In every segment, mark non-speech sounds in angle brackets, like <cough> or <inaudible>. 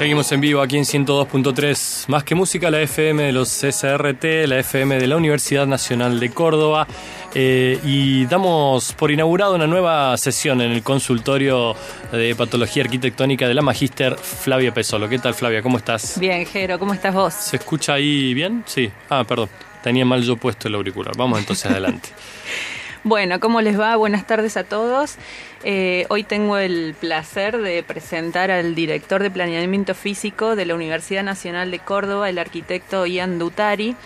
Seguimos en vivo aquí en 102.3, más que música, la FM de los CSRT, la FM de la Universidad Nacional de Córdoba. Eh, y damos por inaugurado una nueva sesión en el consultorio de patología arquitectónica de la magíster Flavia Pesolo. ¿Qué tal, Flavia? ¿Cómo estás? Bien, Jero, ¿cómo estás vos? ¿Se escucha ahí bien? Sí. Ah, perdón. Tenía mal yo puesto el auricular. Vamos entonces <laughs> adelante. Bueno, ¿cómo les va? Buenas tardes a todos. Eh, hoy tengo el placer de presentar al director de planeamiento físico de la Universidad Nacional de Córdoba, el arquitecto Ian Dutari,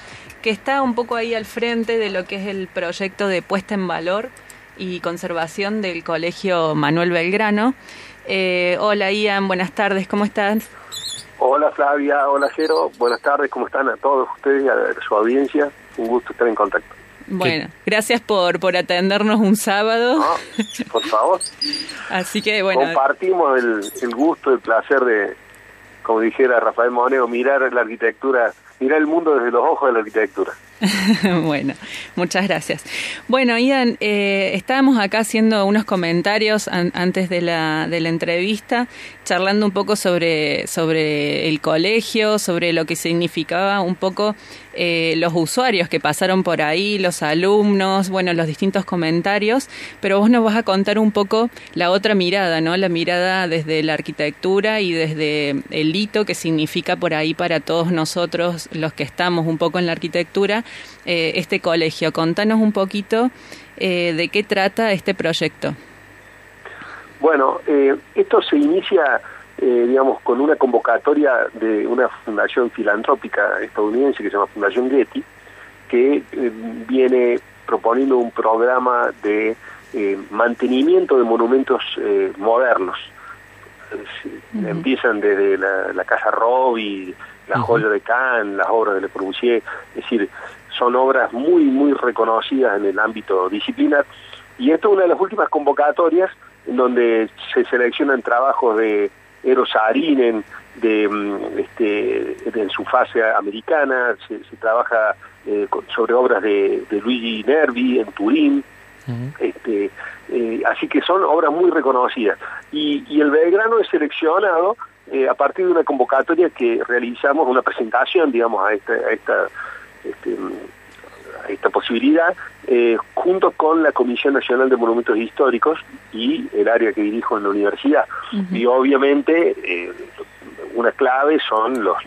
que está un poco ahí al frente de lo que es el proyecto de puesta en valor y conservación del Colegio Manuel Belgrano. Eh, hola Ian, buenas tardes, ¿cómo estás? Hola Flavia, hola Jero, buenas tardes, ¿cómo están a todos ustedes y a su audiencia? Un gusto estar en contacto. Bueno, gracias por, por atendernos un sábado. por favor. <laughs> Así que bueno. Compartimos el, el gusto, el placer de, como dijera Rafael Moneo, mirar la arquitectura, mirar el mundo desde los ojos de la arquitectura. <laughs> bueno, muchas gracias. Bueno, Ian, eh, estábamos acá haciendo unos comentarios antes de la, de la entrevista, charlando un poco sobre, sobre el colegio, sobre lo que significaba un poco eh, los usuarios que pasaron por ahí, los alumnos, bueno, los distintos comentarios, pero vos nos vas a contar un poco la otra mirada, ¿no? La mirada desde la arquitectura y desde el hito que significa por ahí para todos nosotros los que estamos un poco en la arquitectura eh, este colegio. Contanos un poquito eh, de qué trata este proyecto. Bueno, eh, esto se inicia, digamos, con una convocatoria de una fundación filantrópica estadounidense que se llama Fundación Getty, que viene proponiendo un programa de mantenimiento de monumentos modernos. Empiezan desde la, Casa Robbie, la joya de Cannes, las obras de Le Corbusier, es decir, son obras muy, muy reconocidas en el ámbito disciplinar. Y esto es una de las últimas convocatorias en donde se seleccionan trabajos de Eros Arinen, de, mm, este, en su fase americana, se, trabaja eh, sobre obras de, Luigi Nervi en Turín, este, eh, así que son obras muy reconocidas. Y, y el Belgrano es seleccionado eh, a partir de una convocatoria que realizamos, una presentación, digamos, a esta, a esta, este, a esta posibilidad, eh, junto con la Comisión Nacional de Monumentos Históricos y el área que dirijo en la universidad. Y obviamente, eh, una clave son los,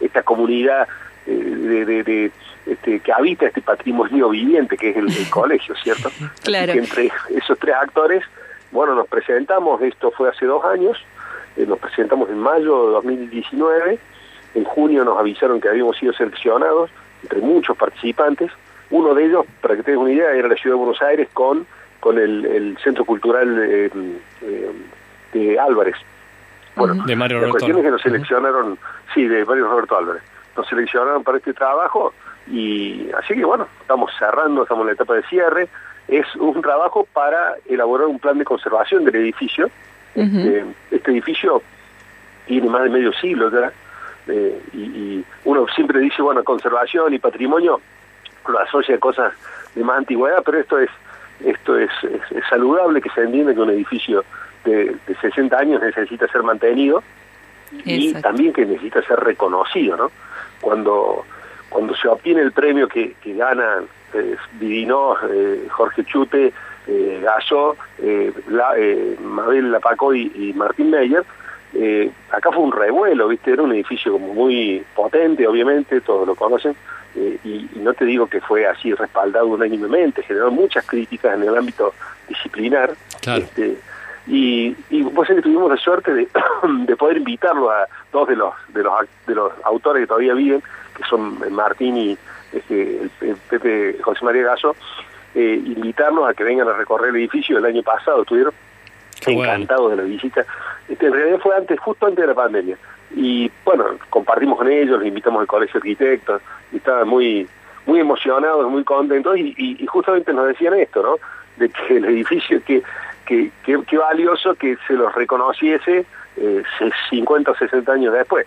esta comunidad de, de, este, que habita este patrimonio viviente que es el, colegio, ¿cierto? <laughs> Claro. entre esos tres actores, bueno, nos presentamos, esto fue hace dos años, eh, nos presentamos en mayo de 2019, en junio nos avisaron que habíamos sido seleccionados entre muchos participantes, uno de ellos, para que tengas una idea, era la ciudad de Buenos Aires con, con el, Centro Cultural eh, de Álvarez. Bueno, de Mario la cuestión es que nos seleccionaron, sí, de Mario Roberto Álvarez, nos seleccionaron para este trabajo y así que bueno, estamos cerrando, estamos en la etapa de cierre, es un trabajo para elaborar un plan de conservación del edificio, este, este, edificio tiene más de medio siglo ya, eh, y, uno siempre dice, bueno, conservación y patrimonio lo asocia a cosas de más antigüedad, pero esto es esto es, es, saludable que se entiende que un edificio de, de 60 años necesita ser mantenido y también que necesita ser reconocido, ¿no? Cuando cuando se obtiene el premio que, que ganan eh, eh, Jorge Chute, eh, Gallo, eh, eh, Mabel Lapaco y, Martín Meyer, eh, acá fue un revuelo, ¿viste? Era un edificio como muy potente, obviamente, todos lo conocen, y, no te digo que fue así respaldado unánimemente, generó muchas críticas en el ámbito disciplinar. Este, y, y pues tuvimos la suerte de, <clears throat> de poder invitarlo a dos de los, de los de los autores que todavía viven, que son Martín y este, el, Pepe José María Gallo, eh, invitarlos a que vengan a recorrer el edificio. El año pasado estuvieron encantados de la visita. Este, en realidad fue antes, justo antes de la pandemia. Y bueno, compartimos con ellos, los invitamos al colegio de arquitectos, y estaban muy, muy emocionados, muy contentos, y, justamente nos decían esto, ¿no? De que el edificio, que, que, que, valioso que se los reconociese eh, 50 o 60 años después.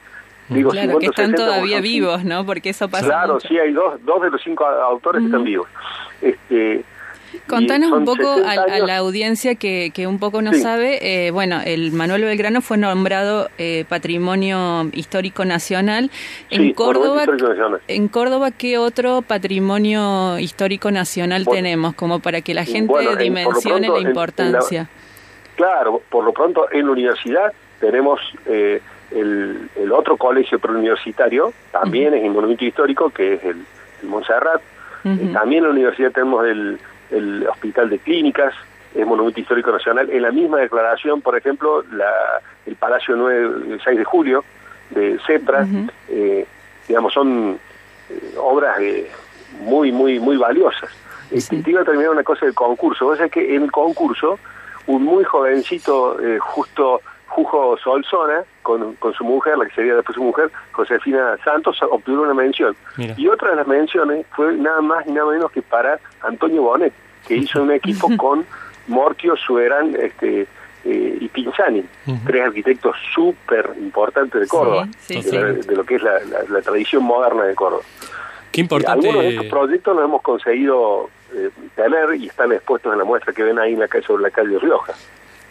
Digo, claro, que están todavía vivos, ¿no? Porque eso pasa Claro, sí, hay dos, dos de los cinco autores que están vivos. Este, Contanos un poco a, la audiencia que, que un poco no sabe, eh, bueno, el Manuel Belgrano fue nombrado eh, Patrimonio Histórico Nacional. En Córdoba, en Córdoba, ¿qué otro patrimonio histórico nacional tenemos? Como para que la gente dimensione la importancia. claro, por lo pronto en la universidad tenemos eh, el, otro colegio preuniversitario, también es un monumento histórico, que es el, Montserrat. También en la universidad tenemos el el Hospital de Clínicas, es Monumento Histórico Nacional. En la misma declaración, por ejemplo, la, el Palacio 9, 6 de Julio de CEPRA, eh, digamos, son eh, obras eh, muy, muy, muy valiosas. Sí. Te iba a terminar una cosa del concurso. O sea que en el concurso, un muy jovencito, justo Jujo Solzona, con, con su mujer, la que sería después su mujer, Josefina Santos, obtuvo una mención. Y otra de las menciones fue nada más y nada menos que para Antonio Bonet, que hizo un equipo con Mortio, Sueran este, eh, y Pinzani, tres arquitectos súper importantes de Córdoba, de, lo que es la, tradición moderna de Córdoba. Qué importante. Algunos de estos proyectos los hemos conseguido eh, tener y están expuestos en la muestra que ven ahí en la calle sobre la calle Rioja.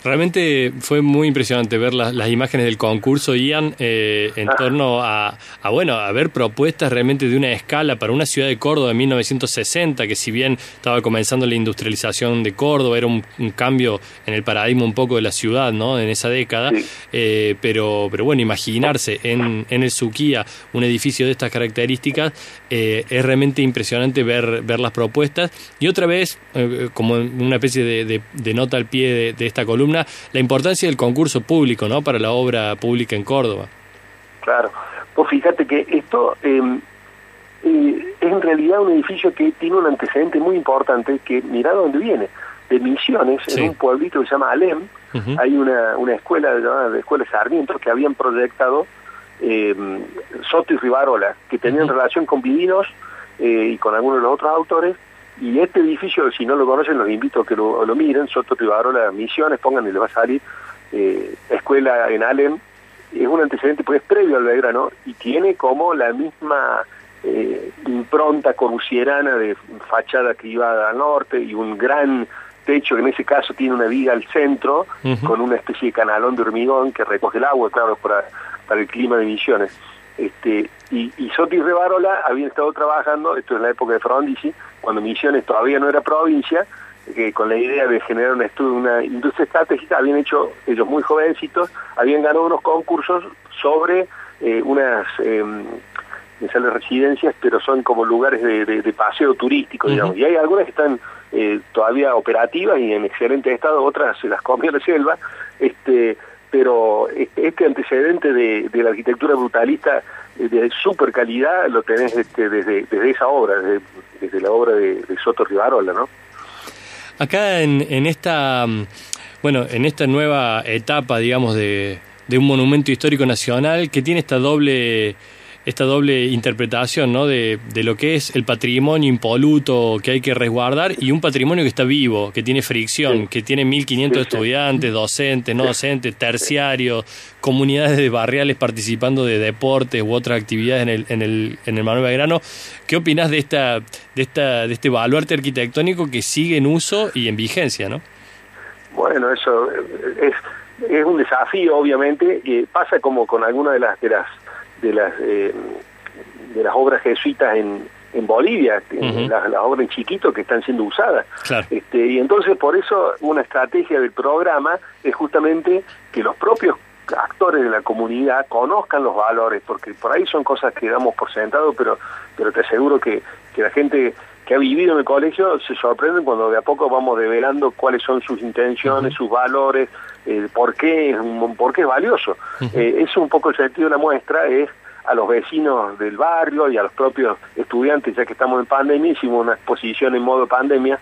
Realmente fue muy impresionante ver las, imágenes del concurso, Ian, eh, en ah. torno a, bueno, a ver propuestas realmente de una escala para una ciudad de Córdoba en 1960, que si bien estaba comenzando la industrialización de Córdoba, era un, cambio en el paradigma un poco de la ciudad, ¿no? En esa década, eh, pero, pero bueno, imaginarse en, en el Suquía un edificio de estas características eh, es realmente impresionante ver, ver las propuestas. Y otra vez, como una especie de, nota al pie de esta columna, la importancia del concurso público, ¿no? Para la obra pública en Córdoba. Claro. Pues fíjate que esto em, eh, es en realidad un edificio que tiene un antecedente muy importante que mira dónde viene. De Misiones, en un pueblito que se llama Alem, hay una, una escuela llamada de Escuela Sarmiento que habían proyectado eh, Soto y Rivarola, que tenían relación con Vivinos eh, y con algunos de los otros autores, y este edificio, si no lo conocen, los invito a que lo, miren, Soto las Misiones, pongan y les va a salir, eh, Escuela en Allen, es un antecedente pues previo al Belgrano y tiene como la misma eh, impronta corusierana de fachada que iba al norte y un gran techo que en ese caso tiene una viga al centro con una especie de canalón de hormigón que recoge el agua, claro, para, para el clima de Misiones. Este, y, y Soto y Revarola habían estado trabajando, esto es la época de Frondizi, cuando Misiones todavía no era provincia, que con la idea de generar una, una industria estratégica, habían hecho, ellos muy jovencitos, habían ganado unos concursos sobre eh, unas, eh, residencias, pero son como lugares de, paseo turístico, digamos, y hay algunas que están eh, todavía operativas y en excelente estado, otras se las comió la selva, este pero este antecedente de, la arquitectura brutalista eh, de super calidad lo tenés este, desde, desde esa obra, desde, la obra de, Soto Rivarola, ¿no? Acá en, en esta, bueno, en esta nueva etapa, digamos, de, de un monumento histórico nacional que tiene esta doble esta doble interpretación ¿no? de, de, lo que es el patrimonio impoluto que hay que resguardar y un patrimonio que está vivo, que tiene fricción, que tiene 1.500 estudiantes, docentes, no docentes, terciarios, comunidades de barriales participando de deportes u otras actividades en el, en el, en el Manuel Belgrano. ¿Qué opinas de, esta, de, esta, de este baluarte arquitectónico que sigue en uso y en vigencia? ¿no? Bueno, eso es, es un desafío, obviamente, y pasa como con algunas de las... De las de las eh, de las obras jesuitas en, en Bolivia, las, obras en chiquito que están siendo usadas. Este, y entonces por eso una estrategia del programa es justamente que los propios actores de la comunidad conozcan los valores, porque por ahí son cosas que damos por sentado, pero, pero te aseguro que, que la gente que ha vivido en el colegio se sorprende cuando de a poco vamos develando cuáles son sus intenciones, sus valores, eh, por, qué, por qué es valioso. Eh, es un poco el sentido de la muestra, es a los vecinos del barrio y a los propios estudiantes, ya que estamos en pandemia, hicimos una exposición en modo pandemia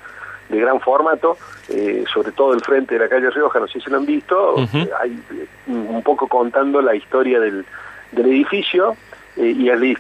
de gran formato, eh, sobre todo el frente de la calle Rioja, no sé si lo han visto, hay un poco contando la historia del, del edificio, y, es,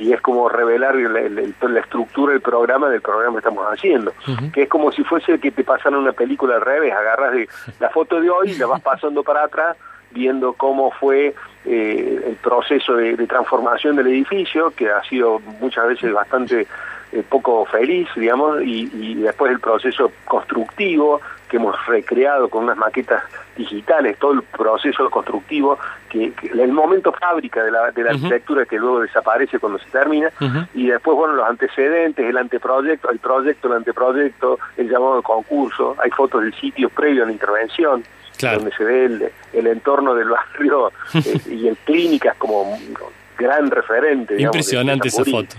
y es como revelar la, estructura del programa del programa que estamos haciendo, que es como si fuese que te pasan una película al revés, agarras de la foto de hoy y la vas pasando para atrás viendo cómo fue eh, el proceso de, transformación del edificio, que ha sido muchas veces bastante eh, poco feliz, digamos, y, después el proceso constructivo que hemos recreado con unas maquetas digitales, todo el proceso constructivo, que, el momento fábrica de la, de la arquitectura que luego desaparece cuando se termina, y después, bueno, los antecedentes, el anteproyecto, el proyecto, el anteproyecto, el llamado concurso, hay fotos del sitio previo a la intervención, donde se ve el, el entorno del barrio <laughs> eh, y el clínicas como gran referente. Impresionante esa foto.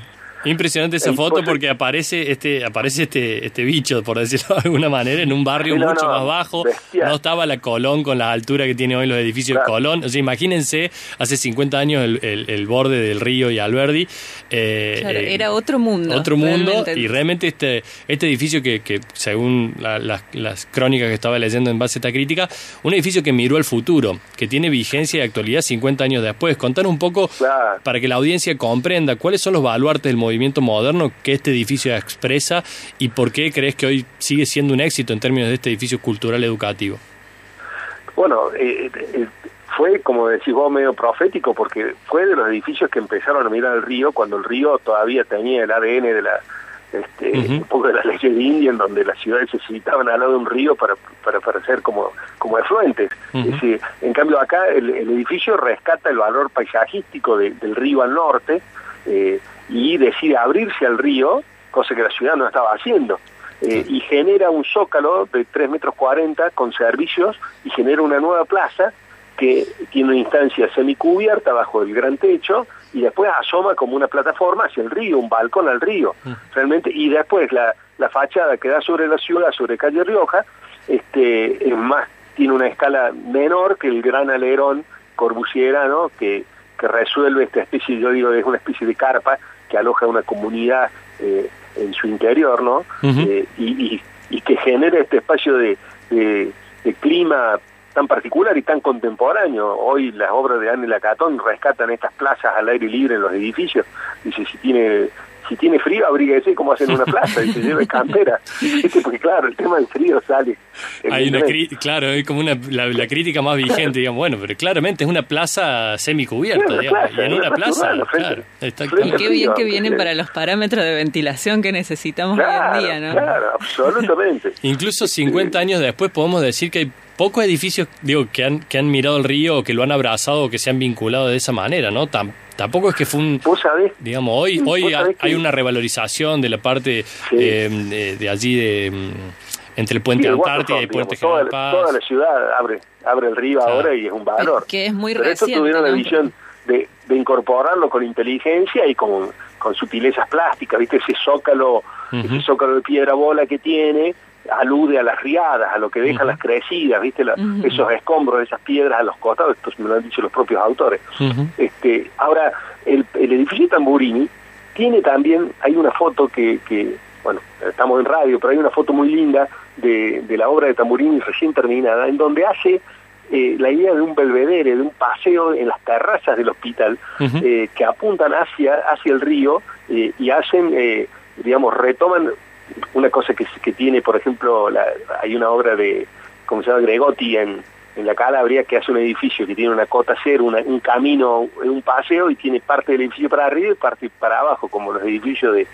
Impresionante esa foto porque aparece este aparece este este bicho, por decirlo de alguna manera, en un barrio mucho más bajo. No estaba la Colón con la altura que tiene hoy los edificios de Colón. O sea, imagínense, hace 50 años el, el, borde del río y Alberdi. Eh, eh, era otro mundo. Otro mundo. Y realmente este, este edificio que, que según las crónicas que estaba leyendo en base a esta crítica, un edificio que miró al futuro, que tiene vigencia y actualidad 50 años después. Contar un poco para que la audiencia comprenda cuáles son los baluartes del movimiento movimiento moderno que este edificio expresa y por qué crees que hoy sigue siendo un éxito en términos de este edificio cultural educativo? Bueno, eh, eh, fue, como decís vos, medio profético porque fue de los edificios que empezaron a mirar el río cuando el río todavía tenía el ADN de la este, un poco de la ley de India, en donde las ciudades se citaban al lado de un río para, para, para ser como, como efluentes. en cambio acá el, edificio rescata el valor paisajístico del río al norte, eh, y decide abrirse al río, cosa que la ciudad no estaba haciendo. Eh, y genera un zócalo de 3 metros 40 con servicios y genera una nueva plaza que tiene una instancia semicubierta bajo el gran techo y después asoma como una plataforma hacia el río, un balcón al río, mm. realmente, y después la, la fachada que da sobre la ciudad, sobre calle Rioja, este, es más, tiene una escala menor que el gran alerón corbusierano que, que resuelve esta especie, yo digo, es una especie de carpa que aloja una comunidad eh, en su interior, ¿no? Eh, y, y, que genera este espacio de, de, clima tan particular y tan contemporáneo. Hoy las obras de Anne Lacatón rescatan estas plazas al aire libre en los edificios. Dice, si tiene si tiene frío, abríguese como hacen en una plaza y se lleve <laughs> campera. Porque claro, el tema del frío sale. Hay una claro, es como una, la, crítica más vigente, digamos, bueno, pero claramente es una plaza semicubierta, digamos, y en una plaza, claro, Y qué bien que vienen para los parámetros de ventilación que necesitamos hoy en día, ¿no? Claro, absolutamente. Incluso 50 años después podemos decir que hay pocos edificios, digo, que han, que han mirado el río o que lo han abrazado o que se han vinculado de esa manera, ¿no? tampoco es que fue un... Digamos, hoy, hoy hay una revalorización de la parte eh, de, allí de... Mm, entre el puente Antártida y el puente General toda, toda la ciudad abre abre el río ahora y es un valor. Que es muy Pero reciente. tuvieron la visión de, de incorporarlo con inteligencia y con, con sutilezas plásticas, ¿viste? Ese zócalo, ese zócalo de piedra bola que tiene, alude a las riadas, a lo que dejan las crecidas, ¿viste? Esos escombros, esas piedras a los costados, esto me lo han dicho los propios autores. este Ahora, el, el edificio Tamburini tiene también, hay una foto que, que, bueno, estamos en radio, pero hay una foto muy linda de, de la obra de Tamburini recién terminada, en donde hace eh, la idea de un belvedere, de un paseo en las terrazas del hospital, eh, que apuntan hacia, hacia el río eh, y hacen, digamos, retoman una cosa que, que tiene, por ejemplo, la, hay una obra de, como se llama, Gregotti en, en la Calabria que hace un edificio que tiene una cota cero, un camino, un paseo y tiene parte del edificio para arriba y parte para abajo, como los edificios de,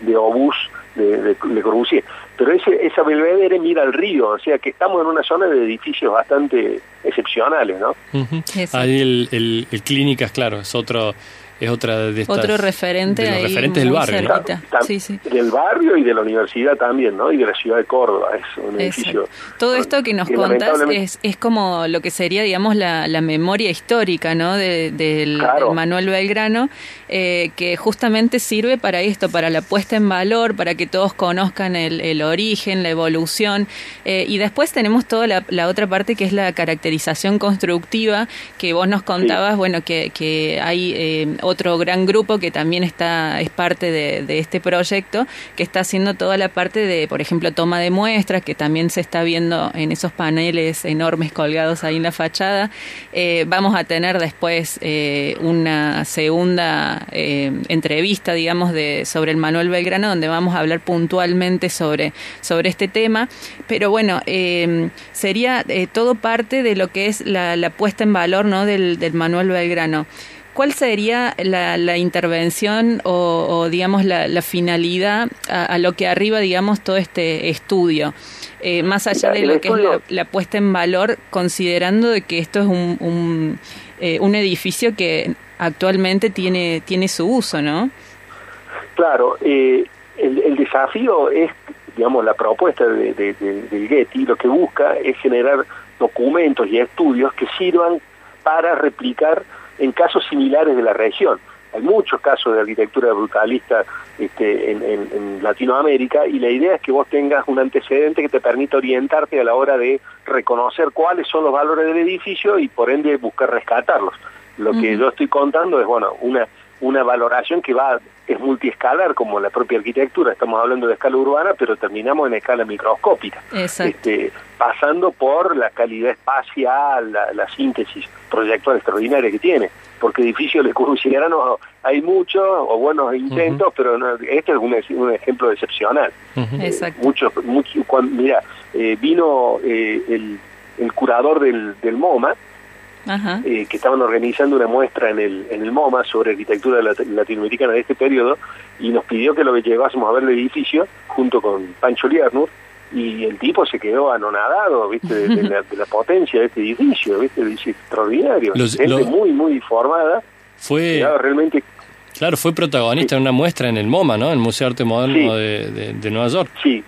de, Obús, de, de, Corbusier. Pero ese, esa belvedere mira al río, o sea que estamos en una zona de edificios bastante excepcionales, ¿no? Ahí el, el, el Clínicas, claro, es otro es otra de Otro referente de los referentes del barrio. Sí, sí. Del barrio y de la universidad también, ¿no? Y de la ciudad de Córdoba, es un edificio. Todo esto que nos contás es, es como lo que sería, digamos, la, la memoria histórica, ¿no? del, Manuel Belgrano, eh, que justamente sirve para esto, para la puesta en valor, para que todos conozcan el, el origen, la evolución. Eh, y después tenemos toda la, la, otra parte que es la caracterización constructiva, que vos nos contabas, bueno, que, que hay eh, otro gran grupo que también está es parte de, este proyecto, que está haciendo toda la parte de, por ejemplo, toma de muestras, que también se está viendo en esos paneles enormes colgados ahí en la fachada. Eh, vamos a tener después eh, una segunda eh, entrevista, digamos, de sobre el Manuel Belgrano, donde vamos a hablar puntualmente sobre, sobre este tema. Pero bueno, sería todo parte de lo que es la, puesta en valor ¿no? del, del Manuel Belgrano. ¿Cuál sería la, intervención o, digamos, la, finalidad a, lo que arriba, digamos, todo este estudio? Eh, más allá de lo que es la, puesta en valor, considerando de que esto es un, un, eh, un edificio que actualmente tiene, tiene su uso, ¿no? Claro, eh, el, desafío es, digamos, la propuesta de, del Getty, lo que busca es generar documentos y estudios que sirvan para replicar en casos similares de la región. Hay muchos casos de arquitectura brutalista este, en, Latinoamérica y la idea es que vos tengas un antecedente que te permita orientarte a la hora de reconocer cuáles son los valores del edificio y por ende buscar rescatarlos. Lo que yo estoy contando es, bueno, una, una valoración que va es multiescalar como la propia arquitectura, estamos hablando de escala urbana, pero terminamos en escala microscópica, este, pasando por la calidad espacial, la, síntesis proyectual extraordinaria que tiene, porque edificios de no hay muchos o buenos intentos, pero este es un, ejemplo excepcional. Exacto. muchos, mira, eh, vino eh, el, el, curador del, del MoMA, eh, que estaban organizando una muestra en el, en el MoMA sobre arquitectura latinoamericana de este periodo y nos pidió que lo llevásemos a ver el edificio junto con Pancho Liernur y el tipo se quedó anonadado, ¿viste? De, la, potencia de este edificio, ¿viste? edificio extraordinario. Gente muy, muy formada. Fue... Realmente... Claro, fue protagonista en una muestra en el MoMA, ¿no? El Museo de Arte Moderno de, Nueva York. Sí,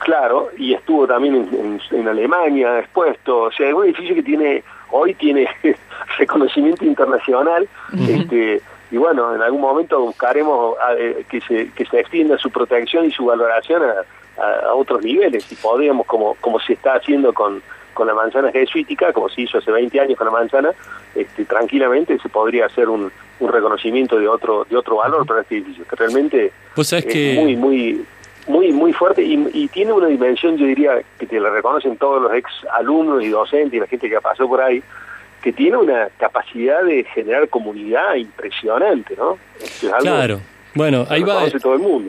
Claro, y estuvo también en, en, Alemania expuesto. O sea, es un edificio que tiene hoy tiene <laughs> reconocimiento internacional este, y bueno, en algún momento buscaremos eh, que, se, que se extienda su protección y su valoración a, otros niveles y podríamos, como, como se está haciendo con, con la manzana jesuítica, como se hizo hace 20 años con la manzana, este, tranquilamente se podría hacer un, un reconocimiento de otro de otro valor para este edificio, que realmente es muy, muy muy muy fuerte y, tiene una dimensión, yo diría, que te la reconocen todos los ex alumnos y docentes y la gente que pasó por ahí, que tiene una capacidad de generar comunidad impresionante, ¿no? claro. Bueno, ahí va,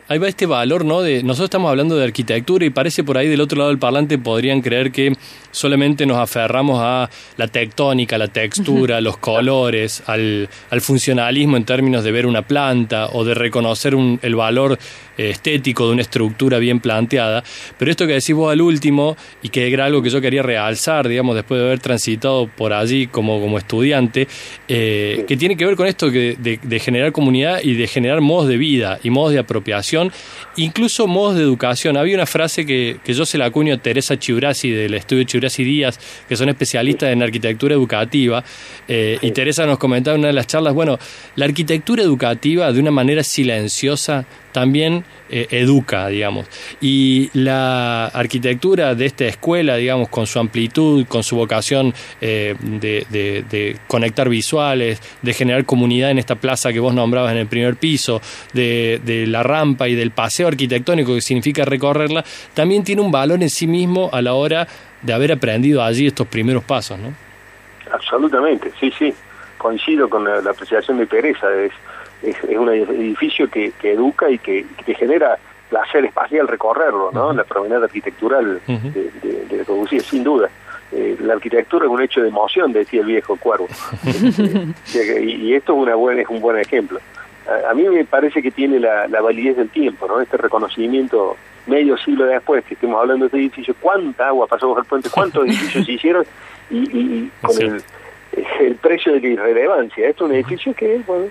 ahí va este valor, ¿no? De, nosotros estamos hablando de arquitectura y parece por ahí del otro lado del parlante podrían creer que solamente nos aferramos a la tectónica, la textura, los colores, al, al, funcionalismo en términos de ver una planta o de reconocer un, el valor estético de una estructura bien planteada. Pero esto que decís vos al último, y que era algo que yo quería realzar, digamos, después de haber transitado por allí como, como estudiante, eh, que tiene que ver con esto de, de, generar comunidad y de generar modos de vida y modos de apropiación, incluso modos de educación. Había una frase que, que yo se la acuño a Teresa Chiurasi del estudio Chiurasi Díaz, que son especialistas en arquitectura educativa, eh, y Teresa nos comentaba en una de las charlas, bueno, la arquitectura educativa de una manera silenciosa también eh, educa, digamos. Y la arquitectura de esta escuela, digamos, con su amplitud, con su vocación eh, de, conectar visuales, de generar comunidad en esta plaza que vos nombrabas en el primer piso, de, de la rampa y del paseo arquitectónico que significa recorrerla, también tiene un valor en sí mismo a la hora de haber aprendido allí estos primeros pasos, ¿no? Absolutamente, sí, sí. Coincido con la, apreciación de Teresa. Es, es, un edificio que, que educa y que, que, genera placer espacial recorrerlo, ¿no? La promenada arquitectural de, de, la sin duda. Eh, la arquitectura es un hecho de emoción, decía el viejo Cuervo. <laughs> Este, y, esto es, una buena, es un buen ejemplo. A, mí me parece que tiene la, la, validez del tiempo, ¿no? Este reconocimiento medio siglo después que estemos hablando de este edificio, cuánta agua pasó por el puente, cuántos edificios se hicieron y, y, con el, el, precio de la irrelevancia. Esto es un edificio que, bueno,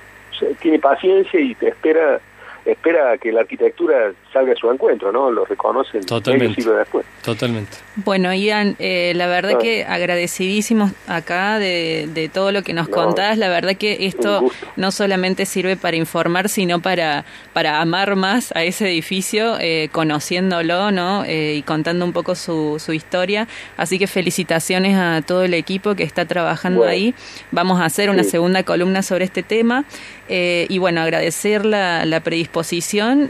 tiene paciencia y te espera espera que la arquitectura salga a su encuentro, ¿no? Lo reconocen Totalmente. siglo después. Totalmente. Bueno, Ian, eh, la verdad que agradecidísimos acá de, de, todo lo que nos contás. La verdad que esto no solamente sirve para informar, sino para, para amar más a ese edificio, eh, conociéndolo, ¿no? Eh, y contando un poco su, su historia. Así que felicitaciones a todo el equipo que está trabajando ahí. Vamos a hacer una segunda columna sobre este tema. y bueno, agradecer la, la predisposición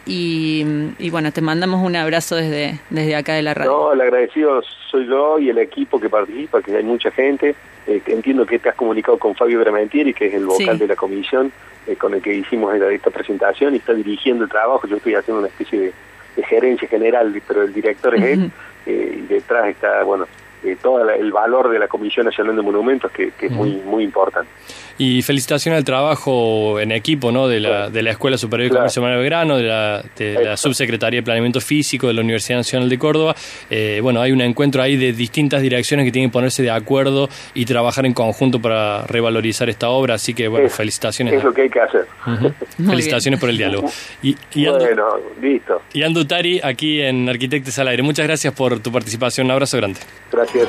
y, y, bueno, te mandamos un abrazo desde, desde acá de la radio. No, el agradecido soy yo y el equipo que participa, que hay mucha gente. Eh, entiendo que te has comunicado con Fabio Bramentieri, que es el vocal de la comisión eh, con el que hicimos esta, presentación y está dirigiendo el trabajo. Yo estoy haciendo una especie de, gerencia general, pero el director es él eh, y detrás está, bueno, eh, todo el valor de la Comisión Nacional de Monumentos, que, es muy, muy importante. Y felicitaciones al trabajo en equipo ¿no? de, la, de la Escuela Superior de Comercio Manuel Belgrano, de la, de la Subsecretaría de Planeamiento Físico de la Universidad Nacional de Córdoba. Eh, bueno, hay un encuentro ahí de distintas direcciones que tienen que ponerse de acuerdo y trabajar en conjunto para revalorizar esta obra, así que bueno, felicitaciones. Es lo que hay que hacer. Felicitaciones por el diálogo. Y, bueno, listo. Y Andutari, aquí en Arquitectes al Aire. Muchas gracias por tu participación. Un abrazo grande. Gracias.